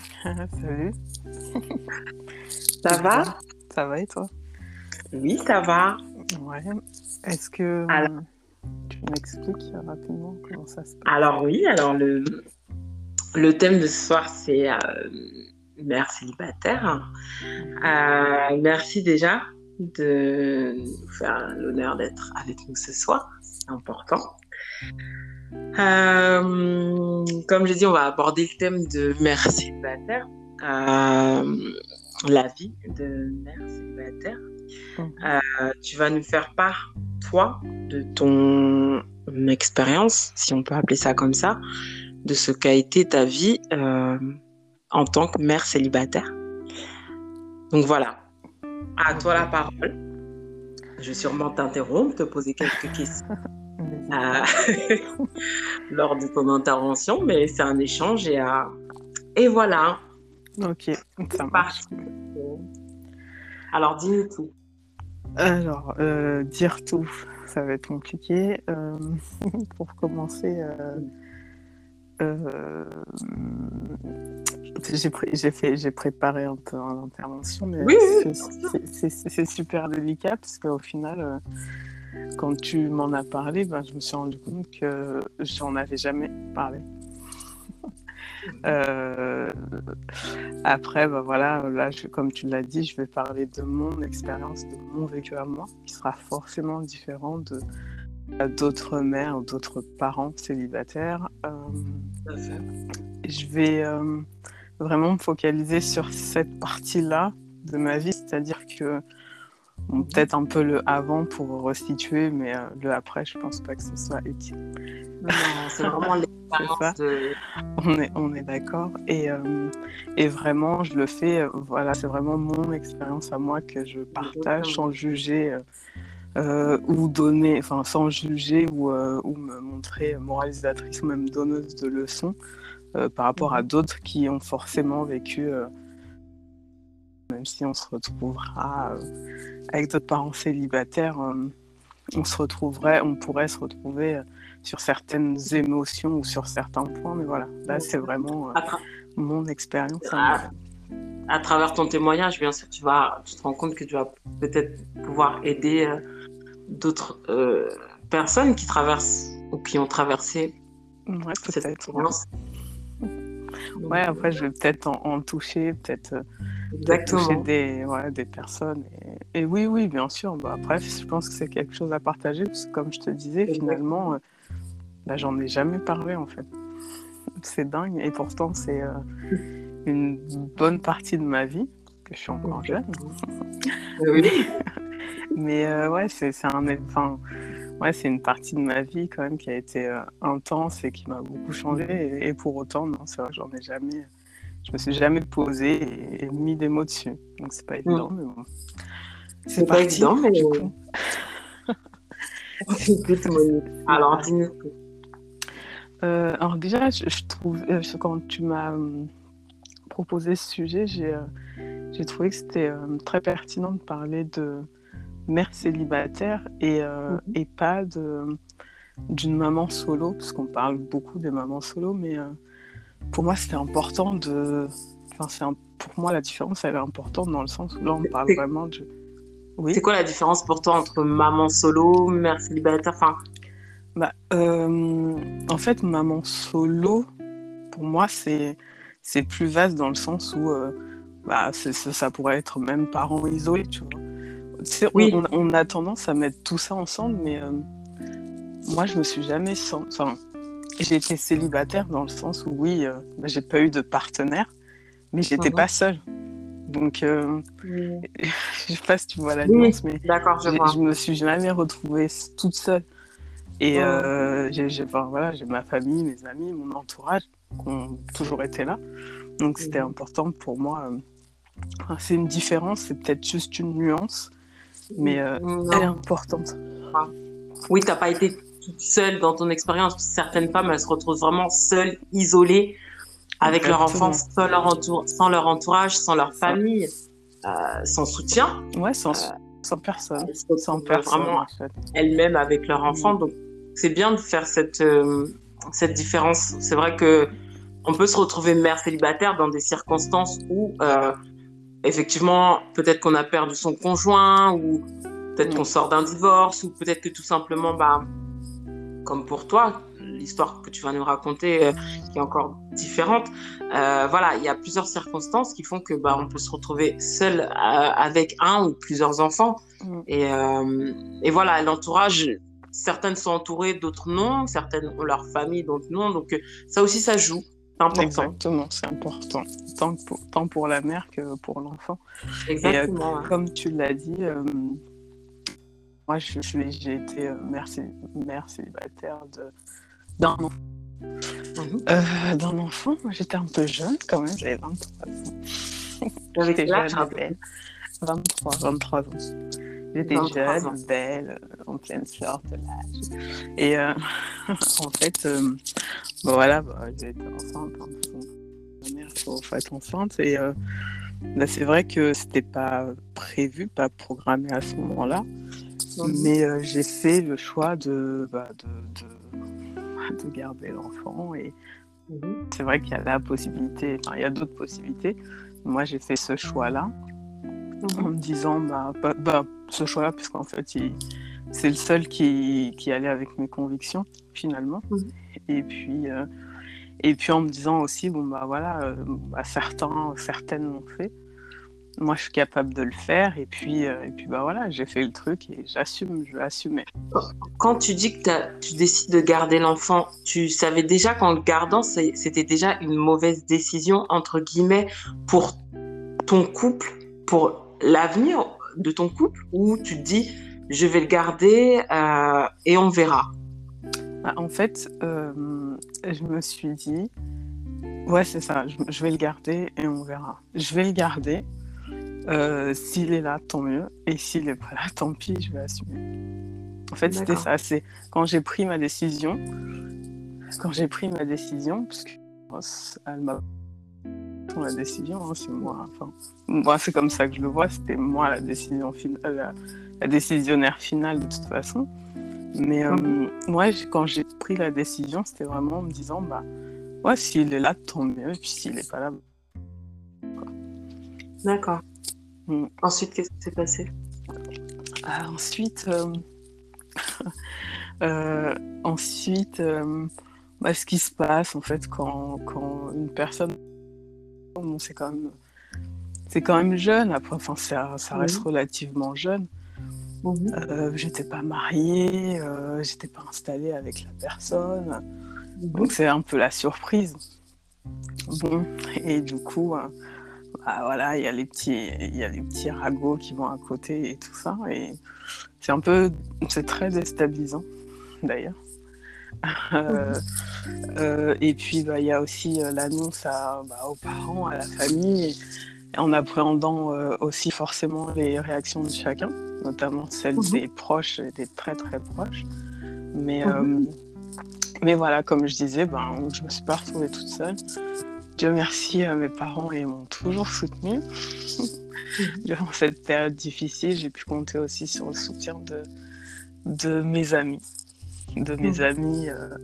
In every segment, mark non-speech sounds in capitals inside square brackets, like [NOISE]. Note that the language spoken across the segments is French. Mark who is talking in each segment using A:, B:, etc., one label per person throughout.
A: [LAUGHS] Salut.
B: Ça va?
A: Ça va et toi?
B: Oui, ça va.
A: Ouais. Est-ce que
B: Alors-
A: tu m'expliques rapidement comment ça se passe?
B: Alors oui, alors le, le thème de ce soir, c'est euh, mère célibataire. Euh, merci déjà de nous faire l'honneur d'être avec nous ce soir. C'est important. Euh, comme je dis, on va aborder le thème de mère célibataire. Euh, la vie de mère célibataire.
A: Mhm.
B: Euh, tu vas nous faire part, toi, de ton expérience, si on peut appeler ça comme ça, de ce qu'a été ta vie euh, en tant que mère célibataire. Donc voilà, à toi la parole. Je vais sûrement t'interrompre, te poser quelques [LAUGHS] questions euh, [LAUGHS] lors de ton intervention, mais c'est un échange et, euh, et voilà.
A: Ok, ça marche.
B: Parti. Alors dis-nous tout.
A: Alors, euh, dire tout, ça va être compliqué. [LAUGHS] Pour commencer, j'ai pré- j'ai fait- j'ai préparé un peu en intervention, mais
B: Oui,
A: c'est- super délicat parce qu'au final, quand tu m'en as parlé, ben, je me suis rendu compte que j'en avais jamais parlé. [LAUGHS] Euh, après, bah voilà, là, je- comme tu l'as dit, je vais parler de mon expérience, de mon vécu à moi, qui sera forcément différent de à d'autres mères ou d'autres parents célibataires. Euh, je vais euh, vraiment me focaliser sur cette partie-là de ma vie, c'est-à-dire que bon, peut-être un peu le avant pour restituer, mais euh, le après, je pense pas que ce soit utile.
B: Non, c'est vraiment [LAUGHS] l'expérience de...
A: On est, on est d'accord. Et, euh, et vraiment, je le fais, euh, voilà, c'est vraiment mon expérience à moi que je partage sans juger euh, ou donner, enfin, sans juger ou, euh, ou me montrer moralisatrice ou même donneuse de leçons euh, par rapport à d'autres qui ont forcément vécu, même si on se retrouvera euh, avec d'autres parents célibataires, euh, on se retrouverait, on pourrait se retrouver euh, sur certaines émotions ou sur certains points, mais voilà, là c'est vraiment euh, mon expérience.
B: Ah. à travers ton témoignage, bien sûr, tu, vas, tu te rends compte que tu vas peut-être pouvoir aider euh, d'autres euh, personnes qui traversent ou qui ont traversé
A: Ouais,
B: cette expérience.
A: Ouais, après je vais peut-être en, en toucher, peut-être euh, toucher des, ouais, des personnes. Et, et oui, oui, bien sûr. Bah, après, je pense que c'est quelque chose à partager, parce que comme je te disais, finalement, euh, bah, j'en ai jamais parlé en fait. C'est dingue, et pourtant c'est euh, une bonne partie de ma vie, que je suis encore jeune.
B: Oui. [LAUGHS]
A: Mais euh, ouais, c'est c'est un, enfin, ouais, c'est une partie de ma vie quand même qui a été euh, intense et qui m'a beaucoup changé. Et, et pour autant, non, c'est vrai, j'en ai jamais, je me suis jamais posé et, et mis des mots dessus. Donc c'est pas évident, mais bon.
B: C'est pas évident, mais-
A: du coup. [LAUGHS]
B: Écoute, Monique. Alors, dis-nous tout.
A: Euh, alors déjà, je, je trouve, euh, quand tu m'as euh, proposé ce sujet, j'ai trouvé que c'était très pertinent de parler de mère célibataire et, euh,
B: Mhm.
A: et pas de d'une maman solo, parce qu'on parle beaucoup des mamans solo, mais euh, pour moi c'était important de... Enfin, un- pour moi la différence elle est importante dans le sens où là on parle vraiment de... Oui?
B: C'est quoi la différence pour toi entre maman solo, mère célibataire Enfin,
A: Bah, euh, en fait, maman solo, pour moi, c'est plus vaste dans le sens où bah, ça pourrait être même parents isolés, tu vois? On-
B: Oui.
A: on, on a tendance à mettre tout ça ensemble, mais euh, moi, je me suis jamais sent... Enfin, j'ai été célibataire dans le sens où, oui, euh, bah, j'ai pas eu de partenaire, mais j'étais
B: Mhm.
A: pas seule. Donc, euh, [LAUGHS] je sais pas si tu vois la
B: Oui.
A: nuance, mais
B: d'accord, je vois.
A: je me suis jamais retrouvée toute seule. Et
B: Ouais.
A: euh, j'ai j'ai- enfin, voilà, j'ai ma famille, mes amis, mon entourage qui ont toujours été là. Donc c'était important pour moi. euh, enfin, c'est une différence, c'est peut-être juste une nuance, mais euh, elle est importante.
B: Oui, t'as pas été toute seule dans ton expérience. Certaines femmes, elles se retrouvent vraiment seules, isolées, avec leur enfant, sans leur, entour- sans leur entourage, sans leur famille, euh, sans soutien.
A: Ouais, sans, sans personne.
B: Elles se retrouvent
A: Sans personne,
B: vraiment
A: en fait.
B: elles-mêmes avec leur enfant. Donc, c'est bien de faire cette, euh, cette différence. C'est vrai que on peut se retrouver mère célibataire dans des circonstances où, euh, effectivement, peut-être qu'on a perdu son conjoint ou peut-être qu'on sort d'un divorce ou peut-être que tout simplement, bah, comme pour toi, l'histoire que tu vas nous raconter euh, qui est encore différente. Euh, voilà, il y a plusieurs circonstances qui font que bah, on peut se retrouver seul avec un ou plusieurs enfants. Mm. Et, et voilà, l'entourage, certaines sont entourées, d'autres non. Certaines ont leur famille, d'autres non. Donc ça aussi, ça joue.
A: Exactement, c'est important, tant pour, tant pour la mère que pour l'enfant. Euh, Exactement. Comme tu l'as dit, euh, moi j'ai été euh, mère, mère célibataire d'un enfant. Mhm. d'un enfant, j'étais un peu jeune quand même, j'avais 23 ans. J'étais jeune, belle. 23, 23 ans. J'étais jeune, belle, en pleine sorte l'âge. Et euh, [LAUGHS] en fait, euh, bon, voilà, bah, j'ai été enceinte. Hein, ma mère, faut, faut, être enceinte. Et euh, bah, c'est vrai que c'était pas prévu, pas programmé à ce moment-là. Mais j'ai fait le choix de, bah, de, de, de, garder l'enfant. Et mhm. c'est vrai qu'il y a la possibilité, enfin, il y a d'autres possibilités. Moi, j'ai fait ce choix-là en me disant bah, bah, bah ce choix-là, puisqu'en fait, c'est le seul qui, qui, allait avec mes convictions, finalement. Et, puis, euh, et puis en me disant aussi, bon, bah voilà, euh, bah, certains, certaines l'ont fait. Moi, je suis capable de le faire. Et puis, euh, et puis bah voilà, j'ai fait le truc et j'assume, je vais assumer.
B: Quand tu dis que tu décides de garder l'enfant, tu savais déjà qu'en le gardant, c'était déjà une mauvaise décision, entre guillemets, pour ton couple, pour l'avenir de ton couple ou tu te dis je vais le garder euh, et on verra
A: bah, En fait, euh, je me suis dit ouais c'est ça, je, vais le garder et on verra. Je vais le garder. Euh, s'il est là, tant mieux. Et s'il n'est pas là, [LAUGHS] tant pis, je vais assumer. En fait, c'était ça. C'est quand j'ai pris ma décision, quand j'ai pris ma décision, parce que elle m'a la décision, hein, c'est moi. Enfin, moi, c'est comme ça que je le vois. C'était moi la décision finale, la, décisionnaire finale de toute façon. Mais euh, moi, quand j'ai pris la décision, c'était vraiment en me disant, bah, ouais, s'il est là, tant mieux. Et puis s'il n'est pas là,
B: D'accord. Mm. Ensuite, qu'est-ce qui s'est passé?
A: Ensuite, euh, [LAUGHS] euh, ensuite, bah, ce qui se passe en fait quand, quand une personne c'est quand même c'est quand même jeune. Après enfin ça, ça reste relativement jeune. Euh, j'étais pas mariée euh, j'étais pas installée avec la personne. Donc c'est un peu la surprise. Bon et du coup euh, bah, voilà il y a les petits il y a les petits ragots qui vont à côté et tout ça. Et c'est un peu c'est très déstabilisant d'ailleurs euh, euh, et puis, bah, il y a aussi euh, l'annonce bah, aux parents, à la famille, en appréhendant aussi forcément les réactions de chacun, notamment celles mhm. des proches et des très très proches. Mais, mhm. mais voilà, comme je disais, ben, je me suis pas retrouvée toute seule. Dieu merci, mes parents m'ont toujours soutenue. Mhm. Durant cette période difficile, j'ai pu compter aussi sur le soutien de, de mes amis de mes mm. amis, euh,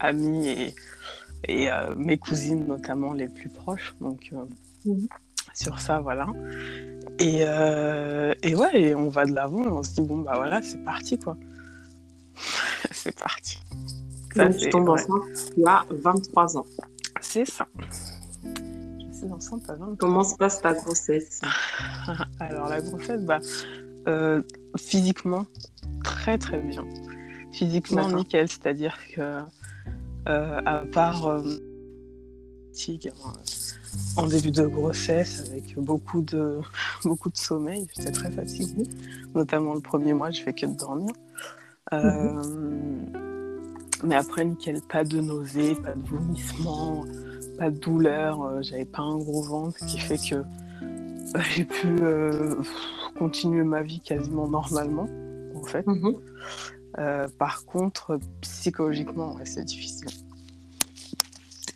A: amis, et, et euh, mes cousines notamment les plus proches. Donc euh, mm. sur ça, voilà. Et, et ouais, et on va de l'avant et on se dit, bon, bah voilà, c'est parti, quoi. [LAUGHS] c'est parti.
B: Ça, tu tombes enceinte, tu as 23 ans.
A: C'est ça. Je suis enceinte à 23
B: Comment se passe ta grossesse? [LAUGHS]
A: Alors, la grossesse, bah, physiquement, très très bien physiquement nickel, c'est-à-dire que euh, à part euh, en début de grossesse avec beaucoup de [LAUGHS] beaucoup de sommeil, j'étais très fatiguée, notamment le premier mois, je fais que de dormir. Euh, mais après nickel, pas de nausées, pas de vomissements, pas de douleur, j'avais pas un gros ventre, ce qui fait que j'ai pu continuer ma vie quasiment normalement en fait. Mhm. Euh, par contre, psychologiquement, c'est difficile.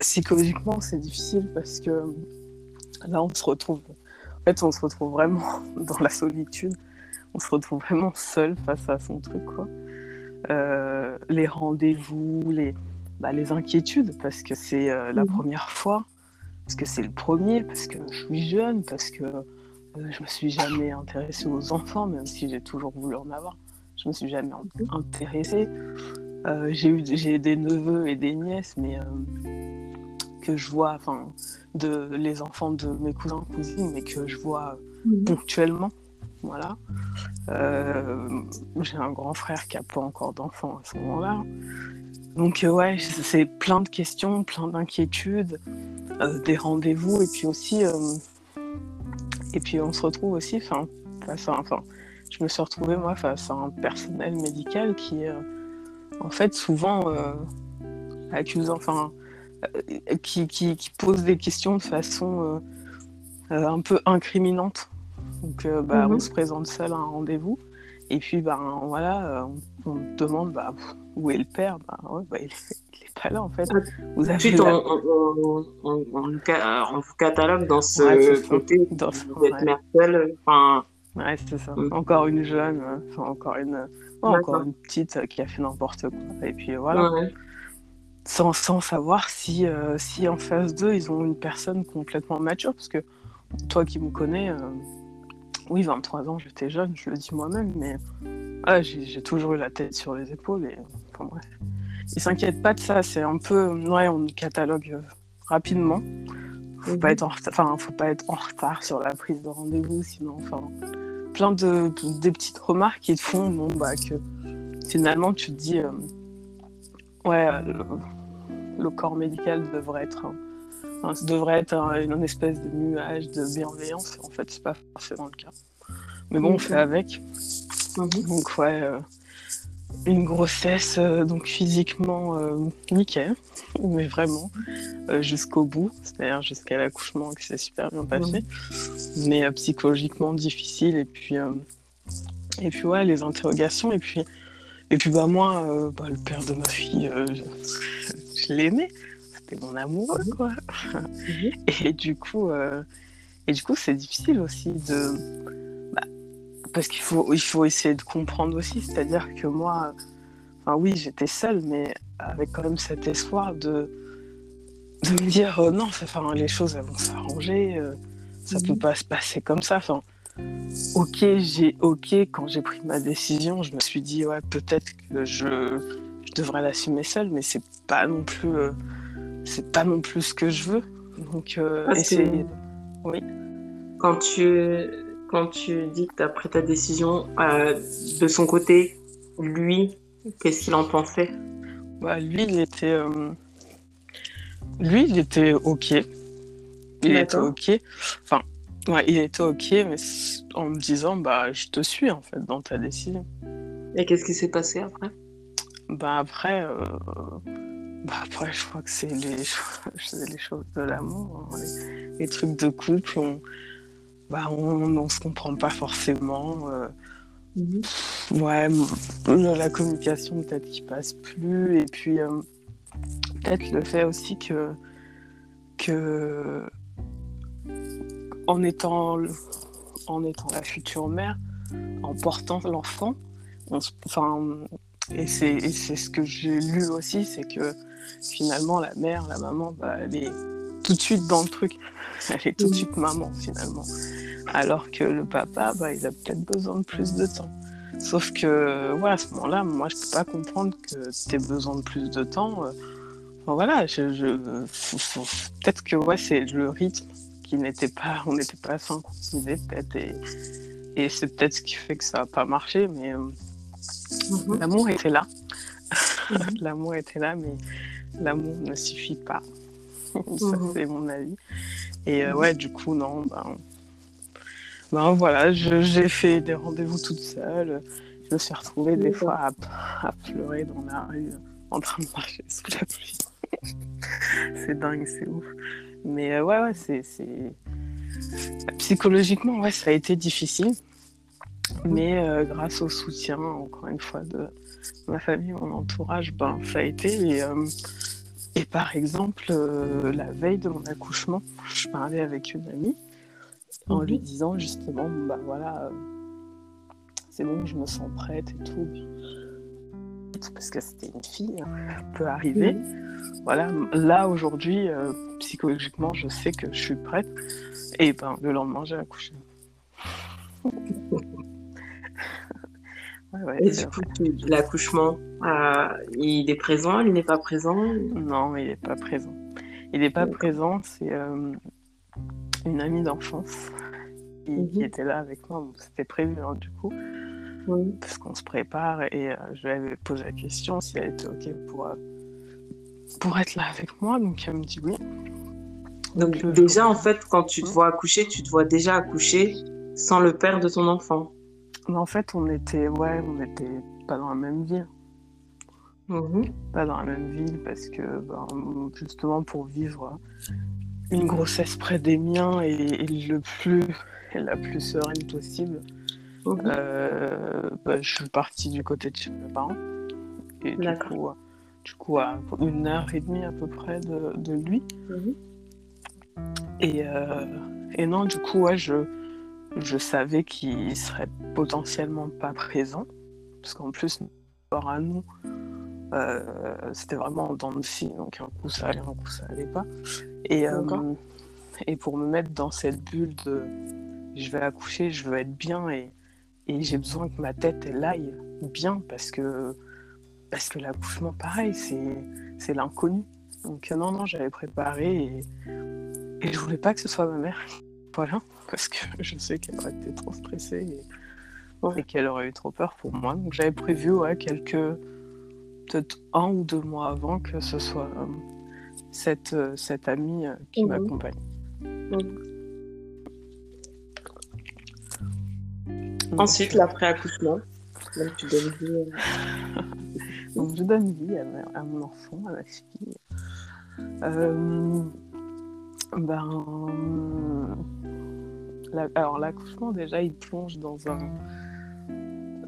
A: Psychologiquement, c'est difficile parce que là, on se retrouve. En fait, on se retrouve vraiment [LAUGHS] dans la solitude. On se retrouve vraiment seul face à son truc, quoi. Euh, les rendez-vous, les... bah, les inquiétudes, parce que c'est la mhm. première fois, parce que c'est le premier, parce que je suis jeune, parce que je me suis jamais intéressée aux enfants, même si j'ai toujours voulu en avoir. Je me suis jamais intéressée. j'ai eu j'ai des neveux et des nièces, mais que je vois, enfin, de les enfants de mes cousins cousines, mais que je vois mhm. ponctuellement. Voilà. Euh, j'ai un grand frère qui a pas encore d'enfants à ce moment-là. Donc euh, ouais, c'est plein de questions, plein d'inquiétudes, euh, des rendez-vous et puis aussi et puis on se retrouve aussi, enfin, enfin, je me suis retrouvée moi face à un personnel médical qui en fait souvent accuse, enfin euh, qui, qui, pose des questions de façon euh, euh, un peu incriminante. Donc, bah, on mhm. se présente seul à un rendez-vous. Et puis, bah, voilà, on, demande bah, où est le père. Bah, bah, il n'est pas là, en fait.
B: Ah, vous Ensuite, on, on, catalogue dans ce côté dans ce... mère seule. Enfin...
A: Ouais, c'est ça. Encore une jeune, encore une, encore une petite qui a fait n'importe quoi. Et puis voilà sans, sans, savoir si, euh, si en face d'eux, ils ont une personne complètement mature. Parce que toi qui me connais, euh, oui, 23 ans, j'étais jeune, je le dis moi-même, mais ah, j'ai toujours eu la tête sur les épaules. Et, enfin, bref. Ils s'inquiètent pas de ça, c'est un peu. Ouais, on catalogue euh, rapidement. Faut pas mhm. être en enfin, faut pas être en retard sur la prise de rendez-vous, sinon, enfin, plein de, des petites remarques qui te font, bon, bah, que finalement, tu te dis, ouais, le corps médical devrait être, devrait être une espèce de nuage de bienveillance. En fait, c'est pas forcément le cas. Mais bon, on fait avec. Mhm. Donc ouais, euh, une grossesse euh, donc physiquement euh, nickel, [LAUGHS] mais vraiment jusqu'au bout, c'est-à-dire jusqu'à l'accouchement que c'est super bien passé, mais psychologiquement difficile et puis et puis ouais les interrogations et puis et puis bah moi bah, le père de ma fille [LAUGHS] je l'aimais. C'était mon amour, mhm. quoi. Mhm. [LAUGHS] Et du coup, euh, et du coup, c'est difficile aussi de, parce qu'il faut, il faut essayer de comprendre aussi. C'est-à-dire que moi, enfin oui, j'étais seule, mais avec quand même cet espoir de, de me dire euh, non, enfin, les choses elles vont s'arranger, euh, ça peut mhm. pas se passer comme ça. Enfin, ok, j'ai ok quand j'ai pris ma décision, je me suis dit ouais peut-être que je devrais l'assumer seule, mais c'est pas non plus, euh, c'est pas non plus ce que je veux. Donc, euh, oui.
B: Quand tu, quand tu dis que tu as pris ta décision, euh, de son côté, lui, qu'est-ce qu'il en pensait?
A: Bah, Lui, il était, lui, il était ok. Il était ok. Enfin, ouais, il était ok, mais en me disant, bah, je te suis en fait dans ta décision.
B: Et qu'est-ce qui s'est passé après?
A: Bah après, euh, bah après, je crois que c'est les, [LAUGHS] les choses de l'amour, hein, les, trucs de couple, on, bah on, on se comprend pas forcément. Euh, mhm. Ouais, la communication peut-être qui passe plus, et puis euh, peut-être le fait aussi que, que en étant, en étant la future mère, en portant l'enfant, enfin, et c'est ce que j'ai lu aussi, c'est que finalement, la mère, la maman, bah, elle est tout de suite dans le truc. [LAUGHS] Elle est tout de suite maman, finalement. Alors que le papa, bah, il a peut-être besoin de plus de temps. Sauf que, voilà, à ce moment-là, moi, je peux pas comprendre que tu aies besoin de plus de temps. voilà, je, je peut-être que ouais, c'est le rythme qui n'était pas, on n'était pas synchronisé peut-être, et, et c'est peut-être ce qui fait que ça n'a pas marché, mais euh, Mhm. L'amour était là. Mhm. [LAUGHS] l'amour était là, mais l'amour ne suffit pas. [LAUGHS] Ça, mhm. c'est mon avis. Et euh, ouais, du coup, non, ben, ben voilà, j'ai fait des rendez-vous toute seule. Je me suis retrouvée des fois à, pleurer dans la rue en train de marcher sous la pluie. [LAUGHS] c'est dingue, c'est ouf. Mais euh, ouais, ouais, c'est. Psychologiquement, ouais, ça a été difficile. Mais euh, grâce au soutien, encore une fois, de ma famille, mon entourage, ben, ça a été. Euh, par exemple, euh, la veille de mon accouchement, je parlais avec une amie en lui mhm. disant justement, bah voilà, c'est bon, je me sens prête et tout. parce que c'était une fille, hein, peut arriver. Voilà, là aujourd'hui, euh, psychologiquement, je sais que je suis prête. Et ben, le lendemain, j'ai accouché. [LAUGHS]
B: et du coup, l'accouchement, euh, il est présent, il n'est pas présent
A: Non, il n'est pas présent. Il n'est pas présent, c'est euh, une amie d'enfance qui, mhm. était là avec moi. C'était prévu, hein, du coup, parce qu'on se prépare et euh, je lui avais posé la question si elle était OK pour, pour être là avec moi. Donc, elle me dit oui.
B: Donc, déjà, en fait, quand tu te vois accoucher, tu te vois déjà accoucher sans le père de ton enfant
A: mais en fait, on était, ouais, on était pas dans la même ville. Mhm. Pas dans la même ville parce que, ben, justement, pour vivre une grossesse près des miens et, le plus, la plus sereine possible, mhm. euh, ben, je suis partie du côté de chez mes parents. Et du coup, du coup, à une heure et demie à peu près de, lui. Mhm. Et, euh, et non, du coup, ouais, je je savais qu'il serait potentiellement pas présent, parce qu'en plus, rapport à nous, euh, c'était vraiment dans le film, donc un coup ça allait, un coup ça allait pas. Et, euh, et pour me mettre dans cette bulle de je vais accoucher, je veux être bien et, et j'ai besoin que ma tête elle aille bien parce que parce que l'accouchement pareil c'est l'inconnu. Donc non non j'avais préparé et, et je voulais pas que ce soit ma mère voilà parce que [LAUGHS] je sais qu'elle aurait été trop stressée et, qu'elle aurait eu trop peur pour moi. Donc j'avais prévu ouais, quelques, peut-être un ou deux mois avant que ce soit euh, cette, euh, cette amie euh, qui mhm. m'accompagne. Mhm.
B: Ensuite, l'après-accouchement. Donc tu donnes
A: vie. [LAUGHS] Donc je donne vie à, mon enfant, à ma fille. Ben alors l'accouchement déjà il plonge dans un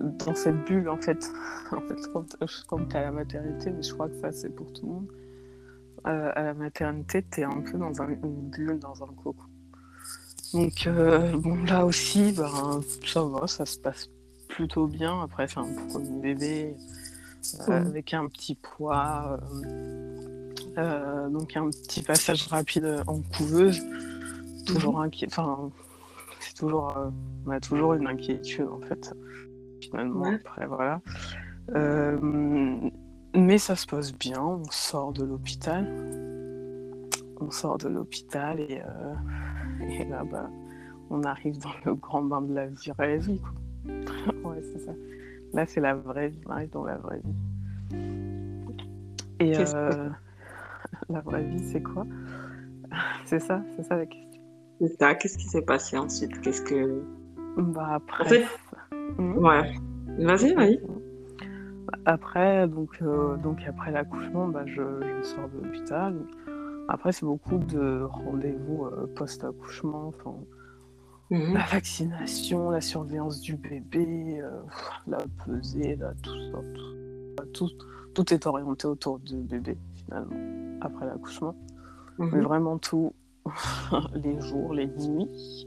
A: dans cette bulle en fait. [LAUGHS] en fait quand, tu à la maternité, mais je crois que ça c'est pour tout le monde. Euh, à la maternité, tu es un peu dans un, une bulle, dans un cocon. Donc euh, bon là aussi, ben, ça va, ça se passe plutôt bien. Après, c'est un premier bébé euh, avec un petit poids. Donc un petit passage rapide en couveuse, toujours mhm. enfin toujours, euh, on a toujours une inquiétude en fait. Finalement, après, voilà. Euh, mais ça se passe bien, on sort de l'hôpital. On sort de l'hôpital et, euh, et, là, bah, on arrive dans le grand bain de la vraie vie. Quoi. [LAUGHS] ouais, c'est ça. Là, c'est la vraie vie, on arrive dans la vraie vie. Et la vraie vie, c'est quoi? C'est ça, c'est ça la question.
B: Qu'est-ce qui s'est passé ensuite? Qu'est-ce que.
A: Bah après.
B: Hmm? Ouais. Vas-y, vas-y.
A: Après, donc, euh, donc après l'accouchement, bah, je, sors de l'hôpital. Après, c'est beaucoup de rendez-vous euh, post-accouchement. Mhm. La vaccination, la surveillance du bébé, euh, la pesée, là, tout ça. Tout, tout, est orienté autour du bébé, finalement, après l'accouchement. Mhm. Mais vraiment tout, [LAUGHS] les jours, les nuits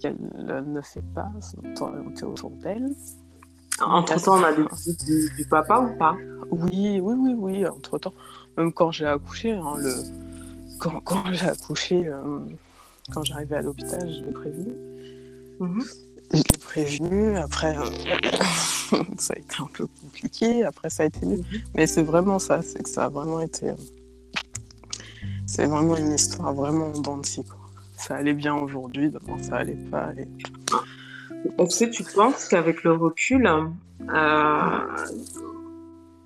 A: qu'elle ne fait pas sont orientées autour d'elle.
B: Entre-temps, on a des visites du, papa ou pas?
A: Oui, oui, oui, oui, entre-temps. Même quand j'ai accouché, hein, le... quand, quand j'ai accouché, euh, quand j'arrivais à l'hôpital, je l'ai prévenu. Mhm. Prévenu, après, euh, [LAUGHS] ça a été un peu compliqué, après ça a été mieux. Mhm. Mais c'est vraiment ça, c'est que ça a vraiment été... Euh, c'est vraiment une histoire vraiment dans Ça allait bien aujourd'hui, demain ça allait pas. Et...
B: Tu tu penses qu'avec le recul, euh,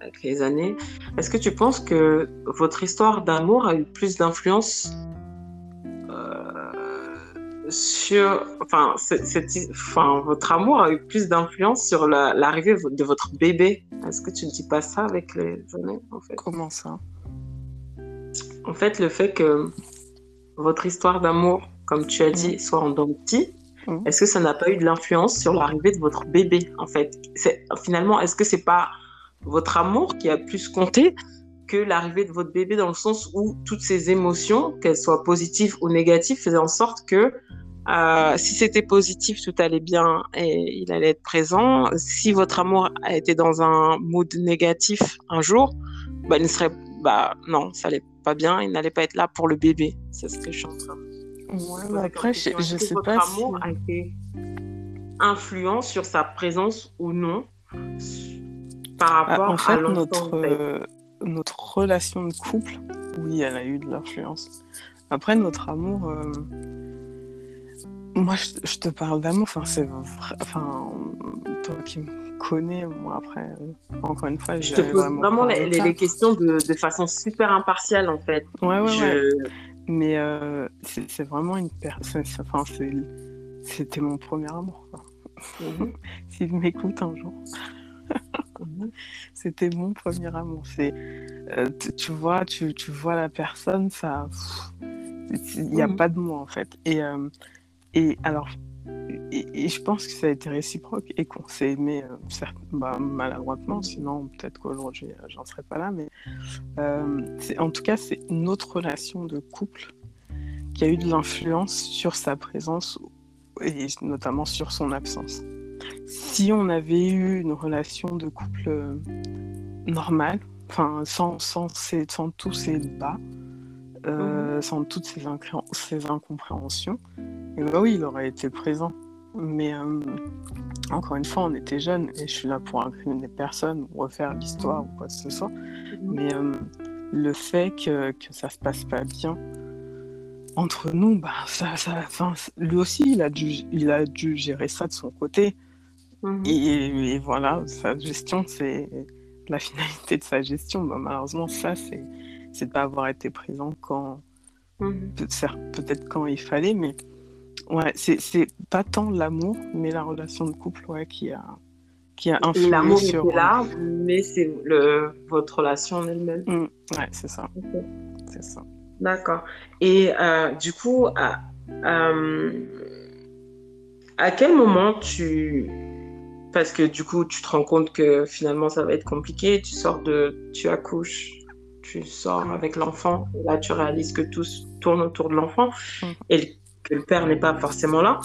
B: avec les années, est-ce que tu penses que votre histoire d'amour a eu plus d'influence sur, enfin, enfin, votre amour a eu plus d'influence sur l'arrivée de votre bébé. Est-ce que tu ne dis pas ça avec les années, en fait?
A: Comment ça?
B: En fait, le fait que votre histoire d'amour, comme tu as dit, mm. soit en dents mm. est-ce que ça n'a pas eu de l'influence sur l'arrivée de votre bébé, en fait? Finalement, est-ce que c'est pas votre amour qui a plus compté que l'arrivée de votre bébé dans le sens où toutes ces émotions, qu'elles soient positives ou négatives, faisaient en sorte que Euh, si c'était positif, tout allait bien et il allait être présent. Si votre amour a été dans un mood négatif un jour, bah, il ne serait, bah, non, ça allait pas bien. Il n'allait pas être là pour le bébé. C'est ce que je suis en train.
A: Ouais, après, je, je sais
B: votre
A: pas
B: amour a été influent sur sa présence ou non par
A: Ah,
B: rapport
A: en fait,
B: à
A: notre, notre relation de couple, oui, elle a eu de l'influence. Après, notre amour, euh, moi, je, je te parle d'amour, enfin, c'est enfin, toi qui me connais, moi, après, euh, encore une fois,
B: Je te pose
A: vraiment
B: les, questions de, de façon super impartiale en fait.
A: Ouais, ouais, ouais. Mais euh, c'est vraiment une personne, enfin, c'était mon premier amour, quoi.
B: Mhm. [LAUGHS]
A: S'il m'écoute un jour. C'était mon premier amour. C'est, euh, tu, vois, tu, tu vois la personne, ça, il n'y a
B: Mhm.
A: pas de mots en fait. Et, euh, et alors, et, et je pense que ça a été réciproque et qu'on s'est aimé, euh, certes, bah, maladroitement, sinon peut-être qu'aujourd'hui j'en serais pas là. Mais en tout cas, c'est notre relation de couple qui a eu de l'influence sur sa présence et notamment sur son absence. Si on avait eu une relation de couple euh, normale, enfin sans, sans, ces- sans tous ces bas, euh, sans toutes ces, incré- ces incompréhensions, et ben oui, il aurait été présent. Mais euh, encore une fois, on était jeunes et je suis là pour incriminer personne ou refaire l'histoire ou quoi que ce soit. Mais euh, le fait que, que ça se passe pas bien entre nous, bah, ça, ça, lui aussi, il a, dû, il a dû gérer ça de son côté.
B: Mhm.
A: Et, et voilà, sa gestion, c'est la finalité de sa gestion. Bah, malheureusement, ça, c'est de pas avoir été présent quand certes, peut-être quand il fallait, mais ouais, c'est pas tant l'amour, mais la relation de couple, ouais, qui a qui a influé
B: L'amour
A: sur.
B: était là, mais c'est le votre relation en elle-même.
A: Mm, ouais, c'est ça, c'est ça.
B: D'accord. Et euh, du coup, à, euh, à quel moment tu... Parce que du coup, tu te rends compte que finalement, ça va être compliqué. Tu sors de... Tu accouches, tu sors avec l'enfant. Là, tu réalises que tout tourne autour de l'enfant
A: Mhm.
B: et que le père n'est pas forcément là.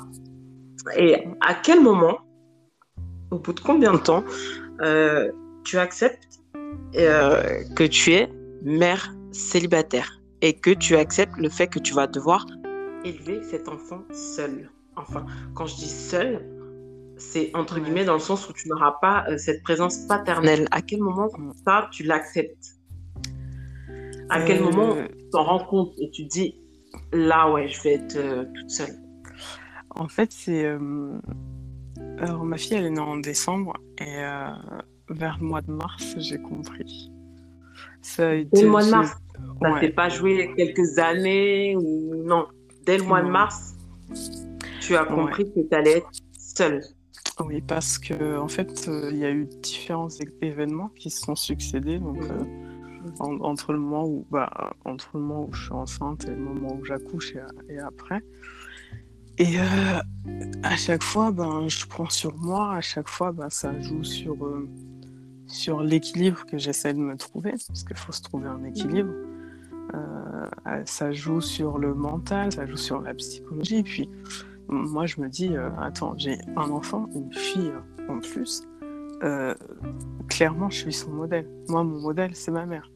B: Et à quel moment, au bout de combien de temps, euh, tu acceptes euh, que tu es mère célibataire et que tu acceptes le fait que tu vas devoir élever cet enfant seul? Enfin, quand je dis seul, c'est entre
A: Ouais.
B: guillemets dans le sens où tu n'auras pas euh, cette présence paternelle. À quel moment ça, tu l'acceptes À quel
A: Euh,
B: moment tu t'en rends compte et tu te dis, là, ouais, je vais être euh, toute seule
A: En fait, c'est. euh, Alors, ma fille, elle est née en décembre et euh, vers le mois de mars, j'ai compris. Ça a été.
B: Dès le mois de mars, ça
A: ouais.
B: s'est pas joué quelques années ou non Dès le mois de mars, tu as compris que tu allais être seule.
A: Oui, parce que en fait, euh, il y a eu différents événements qui se sont succédés. Donc, euh, en- entre le moment où, bah, entre le moment où je suis enceinte et le moment où j'accouche et, après. Et euh, à chaque fois, ben, je prends sur moi. À chaque fois, ben, ça joue sur sur l'équilibre que j'essaie de me trouver, parce qu'il faut se trouver un équilibre. Ça joue sur le mental, ça joue sur la psychologie. Puis, moi, je me dis, euh, attends, j'ai un enfant, une fille en plus. Euh, clairement, je suis son modèle. Moi, mon modèle, c'est ma mère.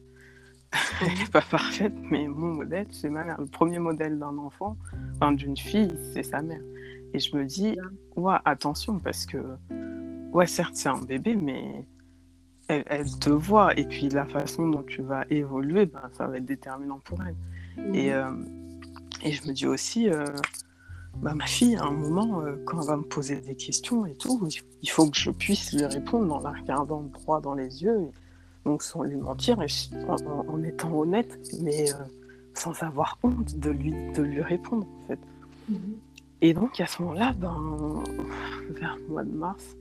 A: [LAUGHS] Elle n'est pas parfaite, mais mon modèle, c'est ma mère. Le premier modèle d'un enfant, enfin, d'une fille, c'est sa mère. Et je me dis, ouais, attention, parce que, ouais, certes, c'est un bébé, mais elle, elle te voit. Et puis, la façon dont tu vas évoluer, ben, ça va être déterminant pour elle. Et, euh, et je me dis aussi, bah, ma fille, à un moment, euh, quand elle va me poser des questions et tout, il faut que je puisse lui répondre en la regardant droit dans les yeux, et, donc sans lui mentir, et en, étant honnête, mais euh, sans avoir honte de lui, de lui répondre, en fait. Et donc, à ce moment-là, ben, vers le mois de mars,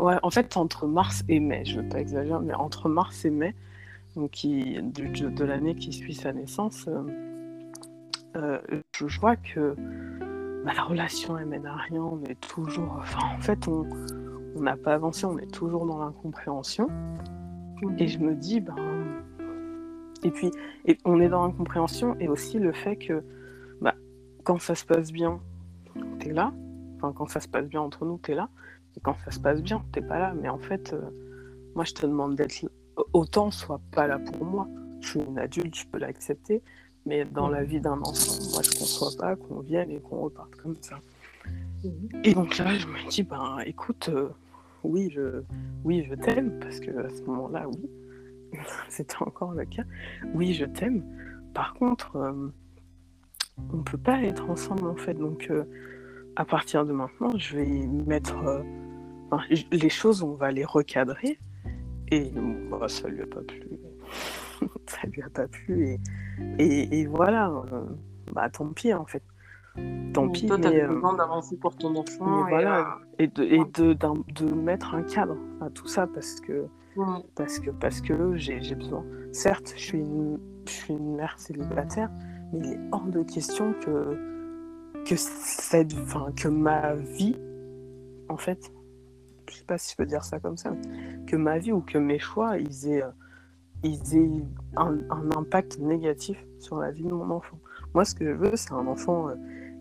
A: ouais, en fait, entre mars et mai, je ne veux pas exagérer, mais entre mars et mai, donc qui, de, de l'année qui suit sa naissance, euh, je vois que la relation elle mène à rien, on est toujours. Enfin, en fait, on on n'a pas avancé, on est toujours dans l'incompréhension. Et je me dis, ben. Et puis, et on est dans l'incompréhension et aussi le fait que bah, quand ça se passe bien, t'es là. Enfin, quand ça se passe bien entre nous, t'es là. Et quand ça se passe bien, t'es pas là. Mais en fait, euh, moi, je te demande d'être autant, soit pas là pour moi. Je suis une adulte, je peux l'accepter. Mais dans la vie d'un enfant, moi, je conçois pas qu'on vienne et qu'on reparte comme ça. Et donc là, je me dis, ben, écoute, euh, oui, je, oui, je t'aime, parce que à ce moment-là, oui, [LAUGHS] c'était encore le cas. Oui, je t'aime. Par contre, euh, on peut pas être ensemble en fait. Donc, euh, à partir de maintenant, je vais mettre les choses, on va les recadrer. Et bah, ça lui a pas plu. [LAUGHS] ça lui a pas plu. Et, et, et voilà, bah tant pis en fait.
B: Tant pis. Toi, tu as euh, besoin d'avancer pour ton enfant.
A: Et, voilà. et, de, et de, de, mettre un cadre à tout ça parce que, parce que, parce que j'ai besoin. Certes, je suis, une, je suis une mère célibataire, mais il est hors de question que, que, cette, enfin, que ma vie, en fait, je sais pas si je peux dire ça comme ça, que ma vie ou que mes choix, ils aient, ils aient un, un impact négatif sur la vie de mon enfant. Moi, ce que je veux, c'est un enfant euh,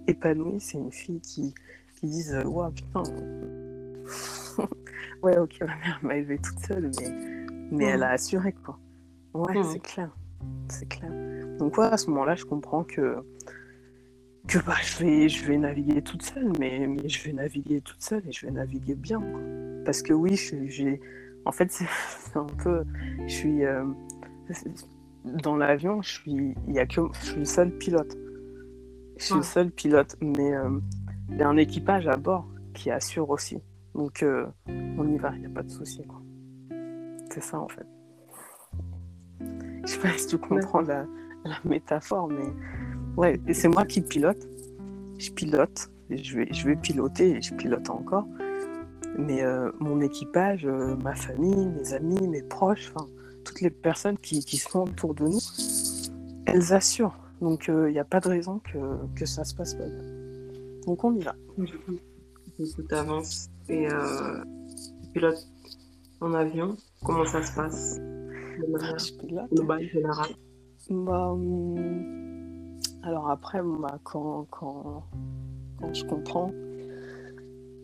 A: épanouie, c'est une fille qui, qui dise Waouh, putain, [LAUGHS] ouais, ok, [LAUGHS] ma mère m'a élevée toute seule, mais, mais elle a assuré, quoi. Ouais, c'est clair. C'est clair. Donc, ouais, à ce moment-là, je comprends que, que bah, je, vais, je vais naviguer toute seule, mais, mais je vais naviguer toute seule et je vais naviguer bien, quoi. Parce que oui, j'ai. En fait, [LAUGHS] c'est un peu. Je suis. Euh, dans l'avion, je suis, il y a que, je suis le seul pilote. Je suis le seul pilote, mais euh, il y a un équipage à bord qui assure aussi. Donc euh, on y va, il n'y a pas de souci. C'est ça en fait. Je sais pas si tu comprends la, métaphore, mais ouais, c'est moi qui pilote. Je pilote, je vais, je vais piloter et je pilote encore. Mais euh, mon équipage, ma famille, mes amis, mes proches, toutes les personnes qui, qui sont autour de nous, elles assurent. Donc il euh, n'y a pas de raison que, que, ça se passe pas bien. Donc on y va.
B: Tu avances et euh, pilote en avion. Comment ça se passe?
A: Général bah, hum, Alors après, bah, quand, quand, quand, je comprends,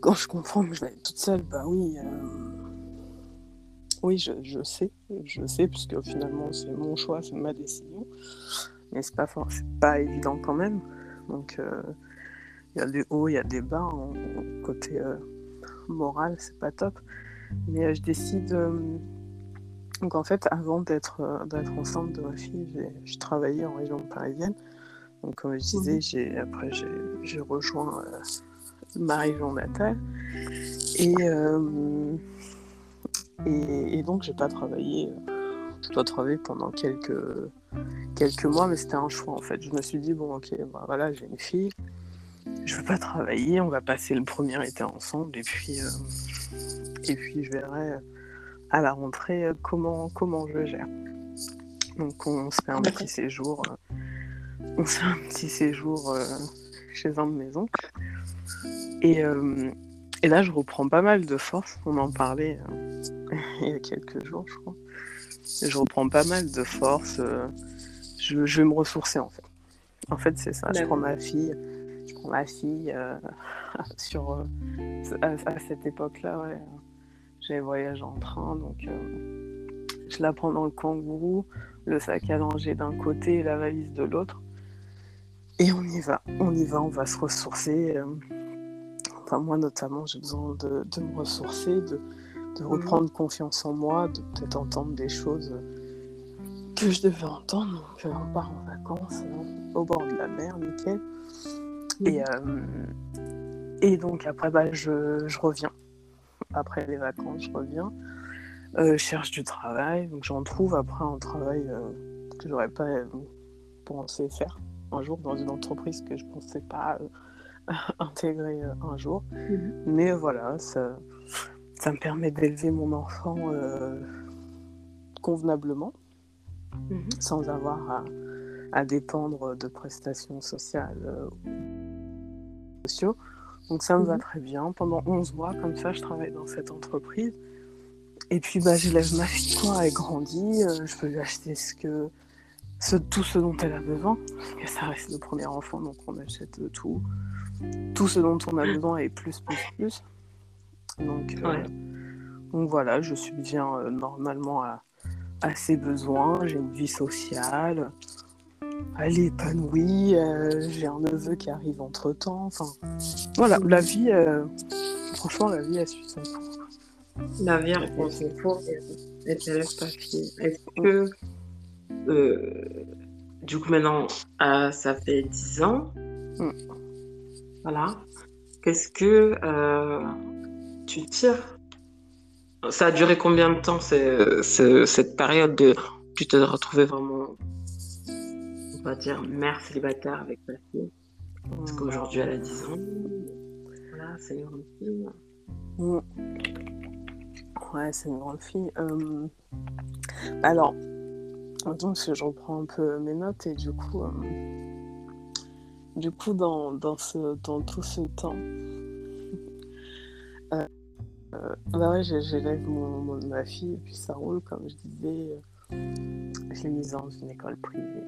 A: quand je comprends que je vais être toute seule, bah oui. Euh, oui, je, je, sais, je sais, puisque finalement c'est mon choix, c'est ma décision mais c'est pas c'est pas évident quand même. Donc euh, il y a des hauts, il y a des bas. côté euh, moral, c'est pas top. Mais euh, je décide. donc en fait, avant d'être d'être enceinte de ma fille, j'ai travaillé en région parisienne. Donc comme je disais, mhm. j'ai après j'ai rejoint ma région natale et et, et donc j'ai pas travaillé. je dois travailler pendant quelques quelques mois, mais c'était un choix en fait. Je me suis dit, bon, ok, bah, voilà, j'ai une fille, je veux pas travailler, on va passer le premier été ensemble, et puis, euh, et puis je verrai euh, à la rentrée euh, comment, comment je gère. Donc on se fait un petit séjour, on se fait un petit séjour chez un de mes oncles. Et, et là, je reprends pas mal de force. On en parlait [LAUGHS] il y a quelques jours, je crois. Je reprends pas mal de force je, vais me ressourcer en fait. En fait, c'est ça. Je prends ma fille, je prends ma fille euh, [LAUGHS] sur euh, à, cette époque-là. Ouais, j'ai voyagé en train, donc euh, je la prends dans le kangourou, le sac à langer d'un côté et la valise de l'autre, et on y va. On y va, on va se ressourcer. Enfin, moi notamment, j'ai besoin de, de, me ressourcer, de, de reprendre confiance en moi, de peut-être entendre des choses que je devais entendre. Donc, euh, on part en vacances euh, au bord de la mer, nickel. Et, euh, et donc, après, bah, je, je, reviens. Après les vacances, je reviens. je cherche du travail. Donc, j'en trouve après un travail que j'aurais pas pensé faire un jour dans une entreprise que je pensais pas [LAUGHS] intégrer un jour. Mhm. Mais voilà, ça, ça me permet d'élever mon enfant convenablement. Mhm. sans avoir à, dépendre de prestations sociales euh, sociaux. Donc ça me va mhm. très bien. Pendant 11 mois, comme ça, je travaille dans cette entreprise. Et puis, bah, j'élève ma fille, quoi, elle grandit, euh, je peux lui acheter ce que ce, tout ce dont elle a besoin, parce que ça reste le premier enfant, donc on achète tout, tout ce dont on a besoin et plus, plus, plus. Donc, euh, donc voilà, je subviens euh, normalement à, à, ses besoins, j'ai une vie sociale, elle est épanouie, euh, j'ai un neveu qui arrive entre temps, enfin voilà, la vie, franchement, la vie, elle suit son cours.
B: La vie reprend son cours et te laisse pas Est-ce que euh, du coup, maintenant, euh, ça fait 10 ans. Mm. Voilà. Qu'est-ce que euh, tu tires? Ça a duré combien de temps, cette période de. Tu te retrouvais vraiment, on va dire, mère célibataire avec ta fille? Parce qu'aujourd'hui, elle a 10 ans. Voilà, c'est une grande fille.
A: Ouais, c'est une grande fille. Alors, donc, je reprends un peu mes notes et du coup, euh, du coup dans, dans, ce, dans tout ce temps, euh, euh, bah ouais, j'élève mon, ma fille et puis ça roule, comme je disais. je l'ai mise dans une école privée.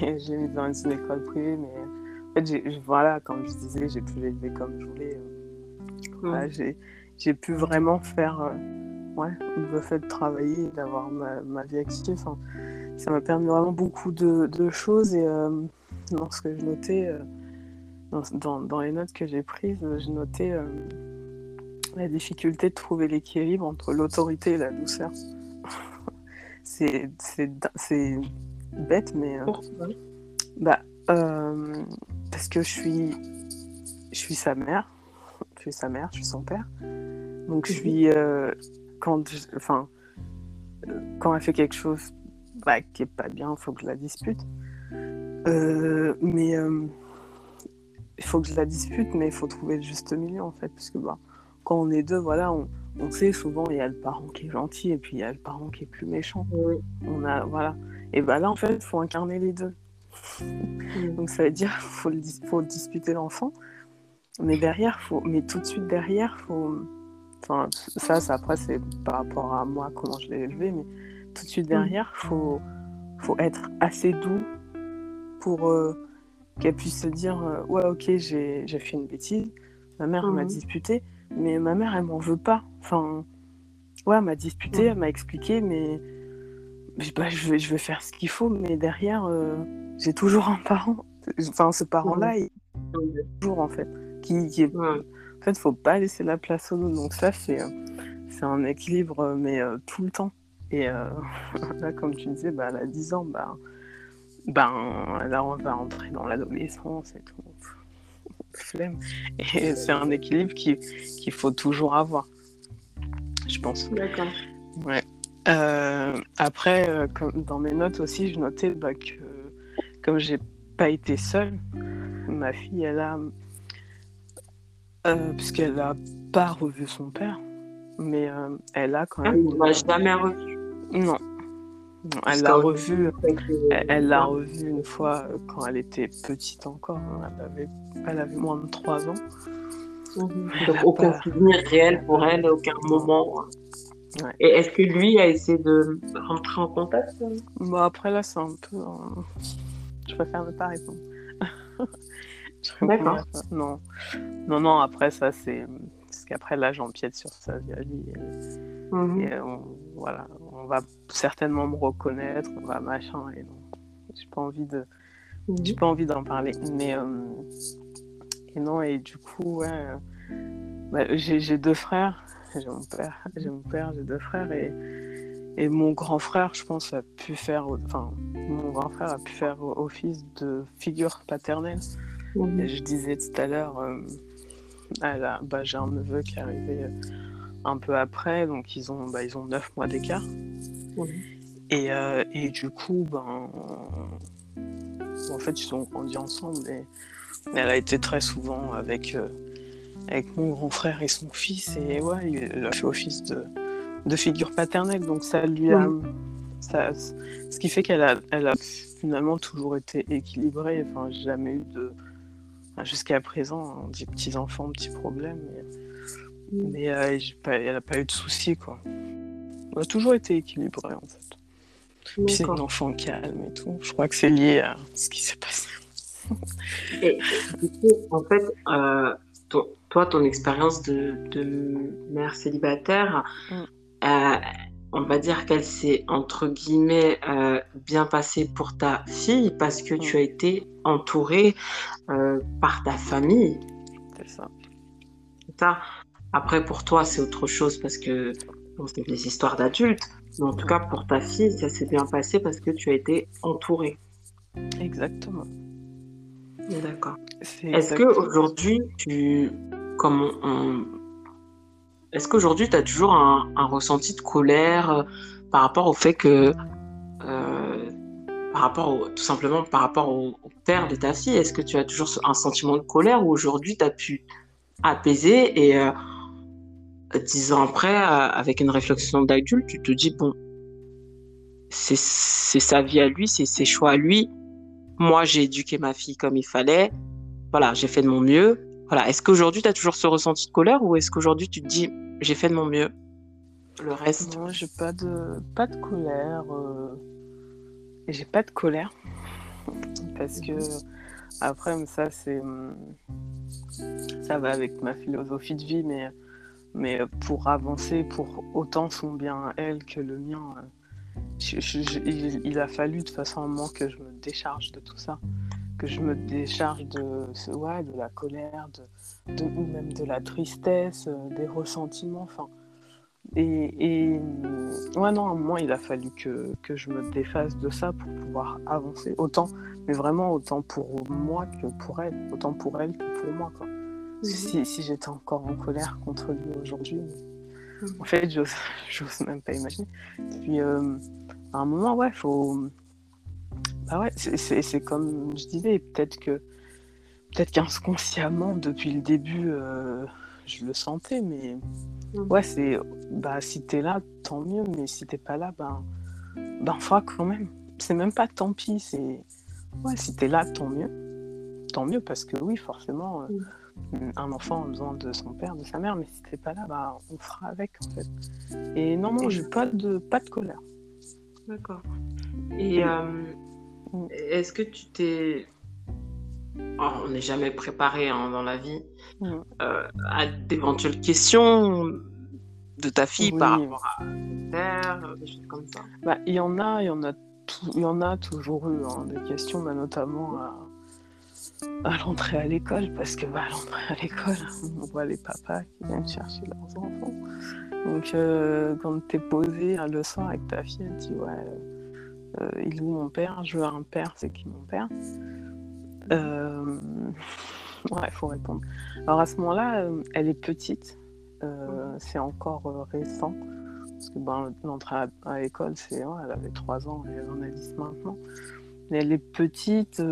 A: [LAUGHS] je l'ai mise dans une école privée, mais en fait, voilà, comme je disais, j'ai pu l'élever comme je voulais. Voilà, j'ai pu vraiment faire ouais, le fait de travailler, d'avoir ma, ma, vie active, ça m'a permis vraiment beaucoup de, de choses. Et euh, dans ce que je notais, euh, dans, dans, les notes que j'ai prises, je notais euh, la difficulté de trouver l'équilibre entre l'autorité et la douceur. [LAUGHS] c'est bête, mais. bah, parce que je suis, je suis sa mère. Je suis sa mère, je suis son père. Donc je mhm. suis quand, enfin, quand elle fait quelque chose bah, qui est pas bien, il faut que je la dispute. Euh, mais euh, il faut que je la dispute, mais il faut trouver le juste milieu en fait, parce que bah, quand on est deux, voilà, on, on sait souvent il y a le parent qui est gentil et puis il y a le parent qui est plus méchant. On a voilà. Et bah là en fait, il faut incarner les deux. Donc ça veut dire [LAUGHS] faut le faut disputer l'enfant, mais derrière faut, mais tout de suite derrière faut Enfin, ça, ça après, c'est par rapport à moi, comment je l'ai élevé, mais tout de suite derrière, il faut, faut être assez doux pour euh, qu'elle puisse se dire euh, Ouais, ok, j'ai fait une bêtise, ma mère m'a mhm. disputé, mais ma mère, elle m'en veut pas. Enfin, ouais, elle m'a disputé, elle m'a expliqué, mais bah, je, vais, je vais faire ce qu'il faut, mais derrière, euh, j'ai toujours un parent. [LAUGHS] Enfin, ce parent-là, il toujours, en fait, qui, qui est fait, il faut pas laisser la place aux autres. Donc ça, c'est c'est un équilibre, mais tout le temps. Et [LAUGHS] là, comme tu disais, bah, elle a 10 ans, bah, ben, là, on va entrer dans l'adolescence et tout. Flemme. Et [LAUGHS] c'est un équilibre qu'il qu'il faut toujours avoir, je pense.
B: D'accord.
A: Ouais. après, comme dans mes notes aussi, je notais bah, que comme j'ai pas été seule, ma fille, elle a euh, puisqu'elle n'a pas revu son père, mais euh, elle a quand
B: ah,
A: même.
B: Elle l'a jamais revu.
A: Non. Elle l'a revu. Elle l'a revu une fois euh, quand elle était petite encore. Hein. Elle avait, elle avait moins de 3 ans.
B: Mhm. Donc aucun souvenir réel pour elle, aucun moment. Ouais. Et est-ce que lui a essayé de rentrer en contact
A: bah Après là, c'est un peu. Je préfère ne pas répondre. [LAUGHS]
B: D'accord.
A: Non. non, non, après ça, c'est. Parce qu'après, là, j'empiète sur sa vie à lui. Et, mhm. on, voilà, on va certainement me reconnaître, on va machin. Et non, j'ai pas envie de. Mhm. J'ai pas envie d'en parler. Mais. Euh, et non, et du coup, ouais. Euh, bah, j'ai deux frères. J'ai mon père, j'ai mon père, j'ai deux frères et, et mon grand frère, je pense, a pu faire, enfin, mon grand frère a pu faire office de figure paternelle je disais tout à l'heure, euh, bah, j'ai un neveu qui est arrivé euh, un peu après, donc ils ont, bah, ils ont 9 mois d'écart. Et, euh, et, du coup, ben, en fait, ils ont grandi ensemble. Et, elle a été très souvent avec, avec mon grand frère et son fils. Et ouais, il a fait office de, de figure paternelle. Donc ça lui a. Ça, ce qui fait qu'elle a, elle a finalement toujours été équilibrée. Enfin, jamais eu de, Jusqu'à présent, des petits enfants, petits problèmes, mais, mais euh, elle n'a pas eu de soucis, quoi. On a toujours été équilibré, en fait. Puis c'est une enfant calme et tout. Je crois que c'est lié à ce qui s'est passé.
B: et, du coup, en fait, euh, toi, ton expérience de, mère célibataire, mm. euh, on va dire qu'elle s'est, entre guillemets, euh, bien passée pour ta fille parce que tu mm. as été entourée par ta famille.
A: C'est ça.
B: ça. Après, pour toi, c'est autre chose parce que c'est des histoires d'adultes. Mais en tout cas, pour ta fille, ça s'est bien passé parce que tu as été entourée.
A: Exactement.
B: D'accord. Est-ce qu'aujourd'hui, tu. Comme Est-ce qu'aujourd'hui, tu as toujours un, ressenti de colère euh, par rapport au fait que. Euh, par rapport tout simplement par rapport au, père de ta fille, est-ce que tu as toujours un sentiment de colère ou aujourd'hui tu as pu apaiser et euh, dix ans après, avec une réflexion d'adulte, tu te dis bon, c'est sa vie à lui, c'est ses choix à lui. Moi, j'ai éduqué ma fille comme il fallait. Voilà, j'ai fait de mon mieux. Voilà. Est-ce qu'aujourd'hui, tu as toujours ce ressenti de colère ou est-ce qu'aujourd'hui, tu te dis, j'ai fait de mon mieux? Le reste?
A: Non, j'ai pas de, pas de colère. Euh... J'ai pas de colère. Parce que, après, ça, c'est. Ça va avec ma philosophie de vie, mais, mais pour avancer, pour autant son bien elle que le mien. Euh, il, a fallu de façon un moment que je me décharge de tout ça, que je me décharge de, ouais, de la colère, de, ou même de la tristesse, euh, des ressentiments. Enfin, et, et, ouais, non, un il a fallu que, je me défasse de ça pour pouvoir avancer. Autant, mais vraiment autant pour moi que pour elle. Autant pour elle que pour moi. Si, si j'étais encore en colère contre lui aujourd'hui, en fait, [LAUGHS] j'ose même pas imaginer. Puis, euh, à un moment, ouais, faut. Bah ouais, c'est comme je disais, peut-être que. Peut-être qu'inconsciemment, depuis le début, euh, je le sentais, mais. Ouais, c'est. Bah, si t'es là, tant mieux, mais si t'es pas là, ben. Ben, fera quand même. C'est même pas tant pis, c'est. Ouais, si t'es là, tant mieux. Tant mieux, parce que oui, forcément. Euh, un enfant a besoin de son père, de sa mère, mais si t'es pas là, bah, on fera avec en fait. Et non, non, j'ai pas de, pas de colère.
B: D'accord. Et euh, mm. est-ce que tu t'es. Oh, on n'est jamais préparé hein, dans la vie mm. euh, à d'éventuelles questions de ta fille par rapport à ton père, des choses comme ça?
A: Bah, il y en a, il y en a, il y en a toujours eu hein, des questions, bah, notamment à à l'entrée à l'école, parce que bah, à l'entrée à l'école, [LAUGHS] on voit les papas qui viennent chercher leurs enfants. Donc euh, quand tu es posé le soir avec ta fille, elle dit ouais, euh, il est où mon père? Je veux un père, c'est qui mon père? Euh, Ouais, il faut répondre. Alors à ce moment-là, elle est petite, c'est encore récent. Parce que ben, l'entrée à, l'école, c'est, elle avait 3 ans elle en a 10 maintenant. Mais elle est petite,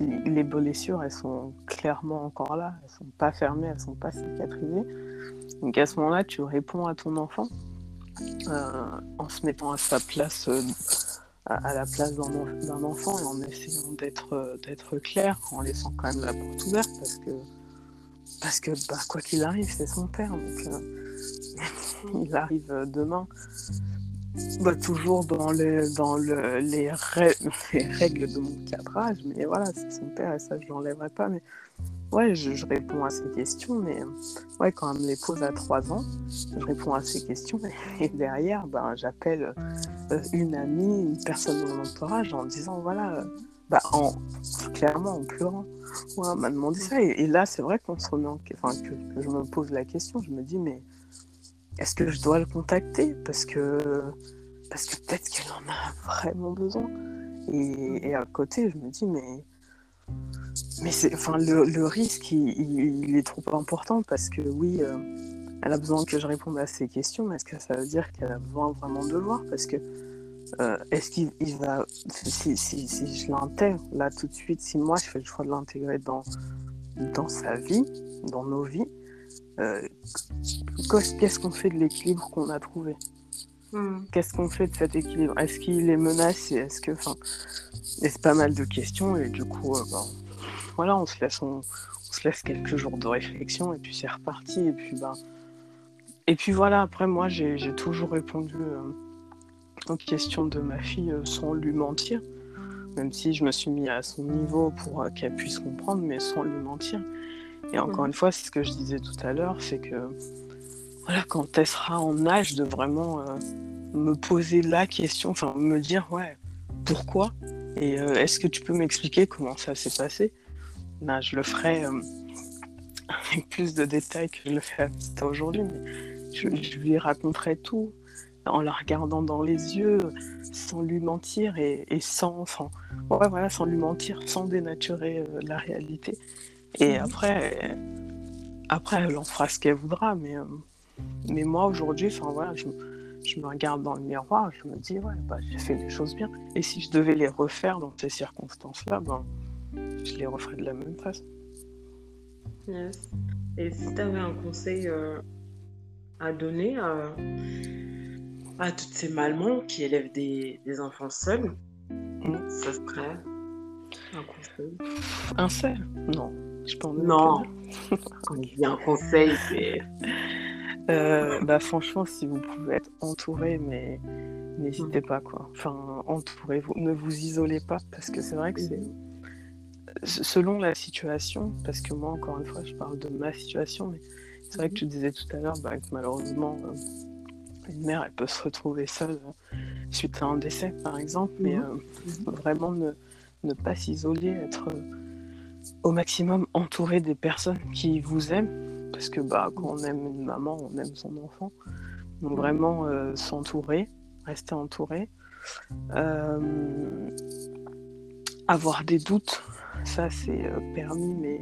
A: les blessures, elles sont clairement encore là, elles sont pas fermées, elles sont pas cicatrisées. Donc à ce moment-là, tu réponds à ton enfant euh, en se mettant à sa place, euh, à, la place d'un enfant et en essayant d'être euh, d'être clair, en laissant quand même la porte ouverte parce que parce que bah, quoi qu'il arrive, c'est son père, donc [LAUGHS] il arrive demain bah, toujours dans, les, dans le, [LAUGHS] les, règles de mon cadrage, mais voilà, c'est son père et ça, je l'enlèverai pas. Mais ouais, je, réponds à ces questions, mais ouais, quand elle me les pose à 3 ans, je réponds à ces questions [LAUGHS] et derrière, ben, j'appelle euh, une amie, une personne de mon entourage en disant voilà, bah, en, clairement en pleurant. Ouais, m'a demandé ça et, là, c'est vrai qu'on se remet en... enfin, que je me pose la question, je me dis mais est-ce que je dois le contacter parce que parce que peut-être qu'elle en a vraiment besoin? Et, à côté je me dis mais mais c'est enfin le, risque il, est trop important parce que oui euh, elle a besoin que je réponde à ses questions mais est-ce que ça veut dire qu'elle a besoin vraiment de le voir? Parce que euh, est-ce qu'il va si, si, si je l'intègre là tout de suite si moi je fais le choix de l'intégrer dans dans sa vie dans nos vies euh, qu'est-ce qu'on fait de l'équilibre qu'on a trouvé? Hmm. Qu'est-ce qu'on fait de cet équilibre? Est-ce qu'il est menacé? Est-ce que, enfin, c'est pas mal de questions et du coup, euh, voilà, on se laisse, on, se laisse quelques jours de réflexion et puis c'est reparti et puis bah, et puis voilà. Après moi, j'ai toujours répondu euh, aux questions de ma fille sans lui mentir, même si je me suis mis à son niveau pour qu'elle puisse comprendre, mais sans lui mentir. Et encore mhm. une fois, c'est ce que je disais tout à l'heure, c'est que voilà, quand elle sera en âge de vraiment me poser la question, enfin me dire ouais, pourquoi Et est-ce que tu peux m'expliquer comment ça s'est passé ben, Je le ferai [LAUGHS] avec plus de détails que je le fais aujourd'hui, mais je, lui raconterai tout en la regardant dans les yeux, sans lui mentir et, sans, ouais, voilà, sans lui mentir, sans dénaturer euh, la réalité. Et mhm. après, après, elle en fera ce qu'elle voudra, mais, euh, mais moi aujourd'hui, enfin voilà, je, je, me regarde dans le miroir, je me dis ouais, bah, j'ai fait les choses bien. Et si je devais les refaire dans ces circonstances-là, ben, je les referais de la même façon.
B: Et si tu avais un conseil euh, à donner à, à, toutes ces mamans qui élèvent des, des enfants seuls, mm. ça serait un conseil?
A: Un seul? Non, je pense
B: Non, quand [LAUGHS] il un conseil, c'est.
A: Euh, bah franchement, si vous pouvez être entouré, mais n'hésitez pas quoi. Enfin, entourez-vous, ne vous isolez pas parce que c'est vrai que c'est mm selon la situation, parce que moi, encore une fois, je parle de ma situation, mais c'est vrai que tu disais tout à l'heure bah, que malheureusement, euh, une mère, elle peut se retrouver seule euh, suite à un décès, par exemple, mais mhm. vraiment ne, ne pas s'isoler, être au maximum entouré des personnes qui vous aiment, parce que bah, quand on aime une maman, on aime son enfant. Donc vraiment s'entourer, rester entouré. avoir des doutes, ça c'est euh, permis, mais,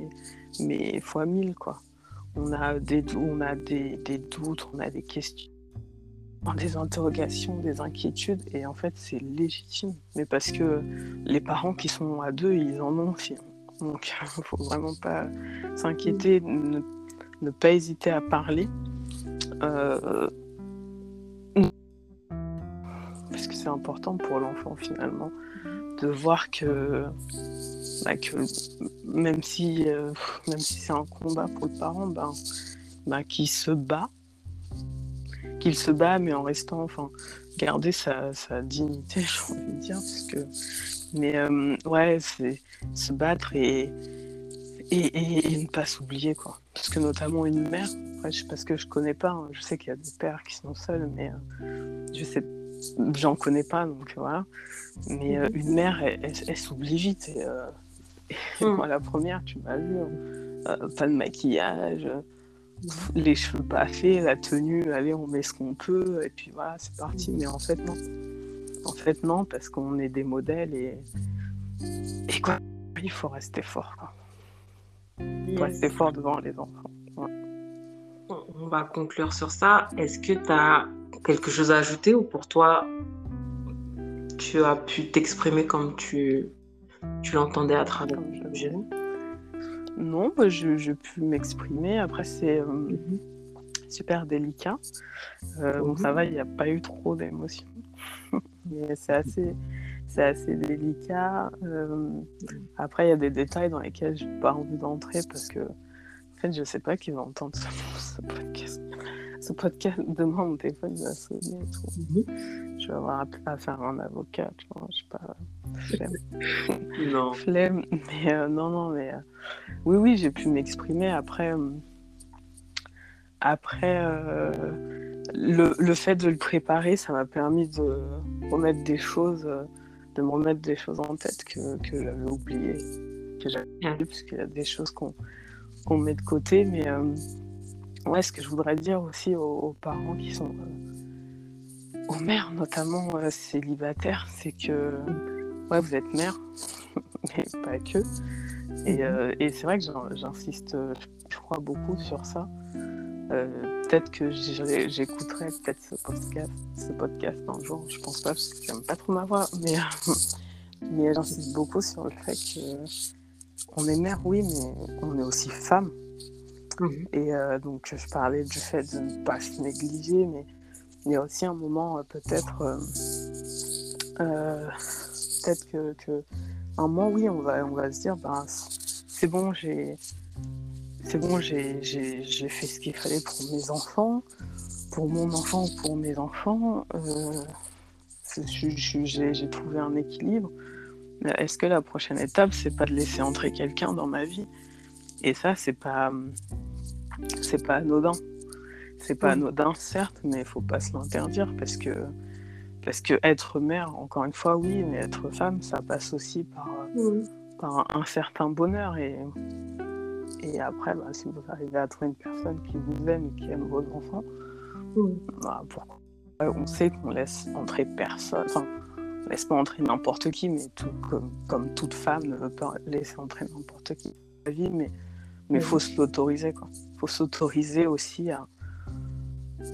A: mais fois mille, quoi. On a des, on a des, des doutes, on a des questions, des interrogations, des inquiétudes, et en fait c'est légitime. Mais parce que les parents qui sont à deux, ils en ont aussi. Donc il [LAUGHS] ne faut vraiment pas s'inquiéter, ne, pas hésiter à parler. Euh, parce que c'est important pour l'enfant finalement de voir que bah, même si, euh, si c'est un combat pour le parent, ben, ben, qu'il se bat, qu'il se bat, mais en restant, enfin, garder sa, sa dignité, [LAUGHS] j'ai envie de dire, parce que, mais euh, ouais, c'est se battre et, et, et, ne pas s'oublier, quoi. Parce que notamment une mère, parce que je connais pas, hein, je sais qu'il y a des pères qui sont seuls, mais euh, je sais j'en connais pas donc voilà mais une mère elle, elle, s'oublie vite et, Hmm. Moi, la première, tu m'as vu, hein. euh, pas de maquillage, les cheveux pas faits, la tenue, allez, on met ce qu'on peut, et puis voilà, c'est parti. Mais en fait, non. En fait, non, parce qu'on est des modèles et, et quoi, il faut rester fort. Quoi. Il faut rester fort devant les enfants.
B: On va conclure sur ça. Est-ce que tu as quelque chose à ajouter ou pour toi, tu as pu t'exprimer comme tu tu l'entendais à travers l'objet
A: Non, bah, j'ai pu m'exprimer. Après, c'est euh, mhm. super délicat. Euh, bon, ça va, il n'y a pas eu trop d'émotions. C'est assez, assez délicat. Euh, après, il y a des détails dans lesquels je n'ai pas envie d'entrer parce que, en fait, je ne sais pas qui va entendre ce, podcast. Ce podcast, demain, mon téléphone va sonner. Je vais avoir à faire un avocat, tu vois, je sais pas flemme. [LAUGHS]
B: non.
A: Flemme, mais euh, non, non, mais euh, oui, oui, j'ai pu m'exprimer après. Après, le, le, fait de le préparer, ça m'a permis de remettre des choses, de me remettre des choses en tête que, que j'avais oubliées, que j'avais oubliées, parce qu'il y a des choses qu'on met de côté, mais ouais, ce que je voudrais dire aussi aux, parents qui sont aux mères notamment célibataires, c'est que ouais, vous êtes mère, [LAUGHS] mais pas que. Et, mhm. euh, et c'est vrai que j'insiste, je crois, beaucoup sur ça. Euh, peut-être que j'écouterai peut-être ce podcast, ce podcast un jour, je pense pas, parce que j'aime pas trop ma voix, mais, [LAUGHS] mais j'insiste beaucoup sur le fait que on est mère, oui, mais on est aussi femme. Mhm. Et euh, donc, je parlais du fait de ne pas se négliger, mais il y a aussi un moment, peut-être, peut-être que, un moment, oui, on va, on va se dire, ben, c'est bon, j'ai, c'est bon, j'ai, fait ce qu'il fallait pour mes enfants, pour mon enfant ou pour mes enfants. Euh, j'ai trouvé un équilibre. Est-ce que la prochaine étape, c'est pas de laisser entrer quelqu'un dans ma vie? Et ça, c'est pas, c'est pas anodin. C'est pas anodin, certes, mais il faut pas se l'interdire parce que, parce que être mère, encore une fois, oui, mais être femme, ça passe aussi par, par un, certain bonheur. Et, et après, bah, si vous arrivez à trouver une personne qui vous aime et qui aime vos enfants, bah, pourquoi On sait qu'on laisse entrer personne. Enfin, on laisse pas entrer n'importe qui, mais tout, comme, comme, toute femme ne veut pas laisser entrer n'importe qui dans la vie, mais il faut se l'autoriser. Il faut s'autoriser aussi à,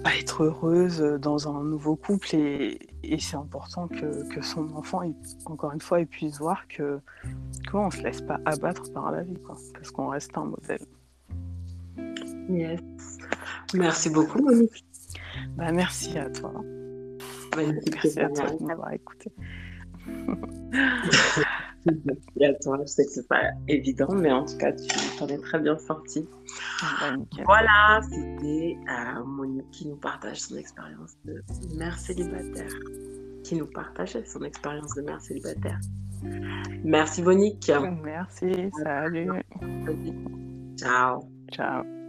A: à, être heureuse dans un nouveau couple et, et c'est important que, que, son enfant, encore une fois, il puisse voir que on ne se laisse pas abattre par la vie, quoi, parce qu'on reste un modèle.
B: Yes. Merci beaucoup, Monique.
A: Bah, merci à toi. merci à toi de m'avoir écouté. [LAUGHS]
B: à toi. Je sais que c'est pas évident, mais en tout cas, tu t'en es très bien sorti. Voilà, c'était euh, Monique qui nous partage son expérience de mère célibataire. Qui nous partage son expérience de mère célibataire. Merci Monique.
A: Merci, salut.
B: Ciao.
A: Ciao.